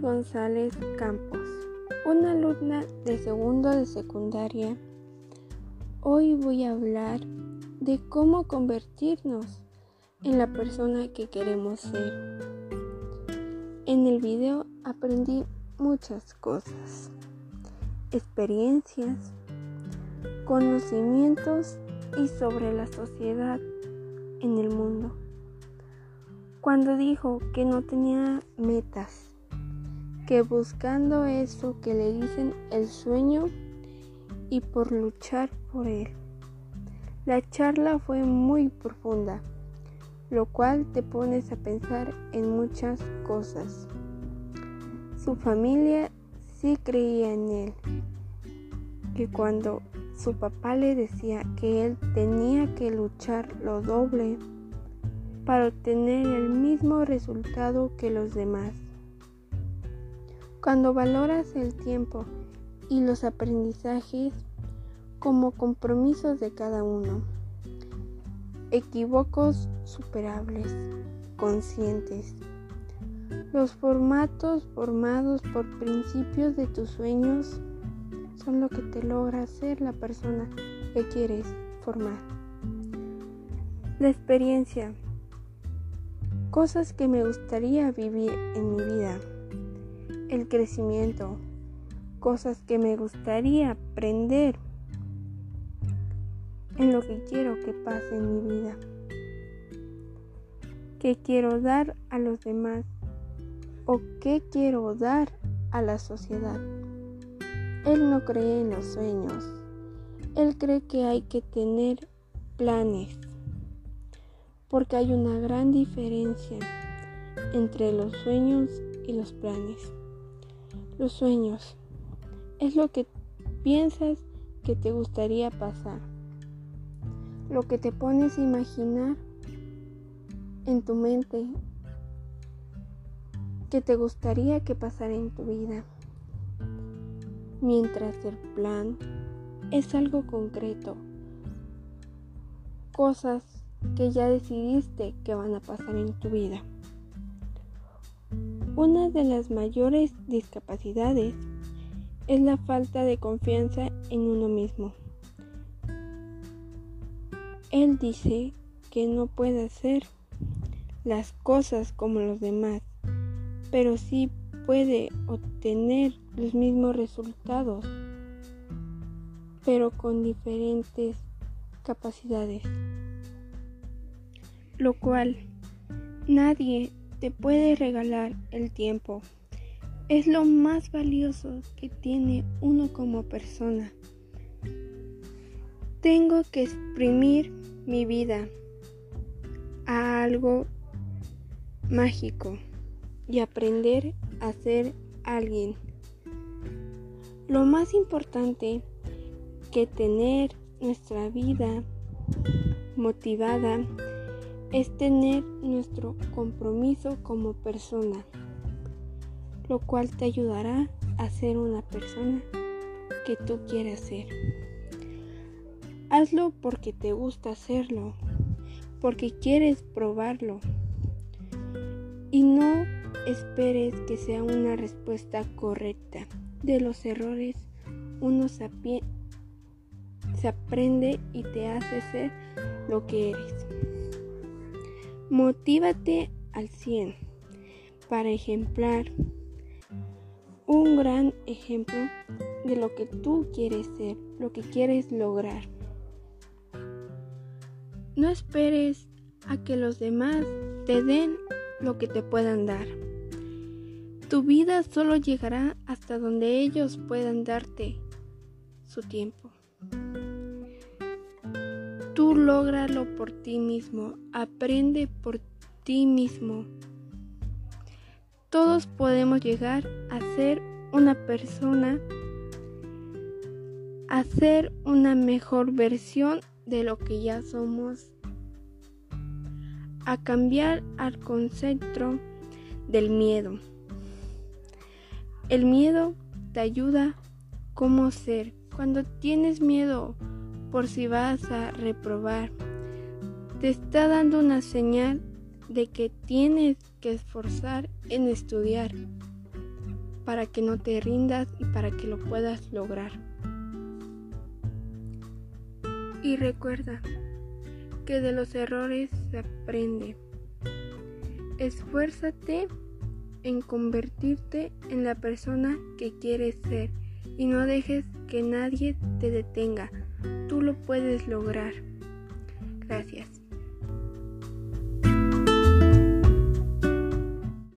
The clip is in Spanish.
González Campos, una alumna de segundo de secundaria. Hoy voy a hablar de cómo convertirnos en la persona que queremos ser. En el video aprendí muchas cosas, experiencias, conocimientos y sobre la sociedad en el mundo cuando dijo que no tenía metas, que buscando eso que le dicen el sueño y por luchar por él. La charla fue muy profunda, lo cual te pones a pensar en muchas cosas. Su familia sí creía en él, que cuando su papá le decía que él tenía que luchar lo doble, para obtener el mismo resultado que los demás. Cuando valoras el tiempo y los aprendizajes como compromisos de cada uno, equívocos superables, conscientes, los formatos formados por principios de tus sueños son lo que te logra ser la persona que quieres formar. La experiencia. Cosas que me gustaría vivir en mi vida, el crecimiento, cosas que me gustaría aprender en lo que quiero que pase en mi vida, qué quiero dar a los demás o qué quiero dar a la sociedad. Él no cree en los sueños, él cree que hay que tener planes porque hay una gran diferencia entre los sueños y los planes. Los sueños es lo que piensas que te gustaría pasar, lo que te pones a imaginar en tu mente que te gustaría que pasara en tu vida. Mientras el plan es algo concreto, cosas que ya decidiste que van a pasar en tu vida. Una de las mayores discapacidades es la falta de confianza en uno mismo. Él dice que no puede hacer las cosas como los demás, pero sí puede obtener los mismos resultados, pero con diferentes capacidades lo cual nadie te puede regalar el tiempo. Es lo más valioso que tiene uno como persona. Tengo que exprimir mi vida a algo mágico y aprender a ser alguien. Lo más importante que tener nuestra vida motivada es tener nuestro compromiso como persona, lo cual te ayudará a ser una persona que tú quieras ser. Hazlo porque te gusta hacerlo, porque quieres probarlo y no esperes que sea una respuesta correcta. De los errores uno se, aprende y te hace ser lo que eres. Motívate al 100 para ejemplar un gran ejemplo de lo que tú quieres ser, lo que quieres lograr. No esperes a que los demás te den lo que te puedan dar. Tu vida solo llegará hasta donde ellos puedan darte su tiempo. Tú lógralo por ti mismo, aprende por ti mismo. Todos podemos llegar a ser una persona, a ser una mejor versión de lo que ya somos, a cambiar al concepto del miedo. El miedo te ayuda como ser. Cuando tienes miedo, por si vas a reprobar. Te está dando una señal de que tienes que esforzar en estudiar. para que no te rindas y para que lo puedas lograr. Y recuerda que de los errores se aprende. Esfuérzate en convertirte en la persona que quieres ser y no dejes que nadie te detenga. Tú lo puedes lograr. Gracias.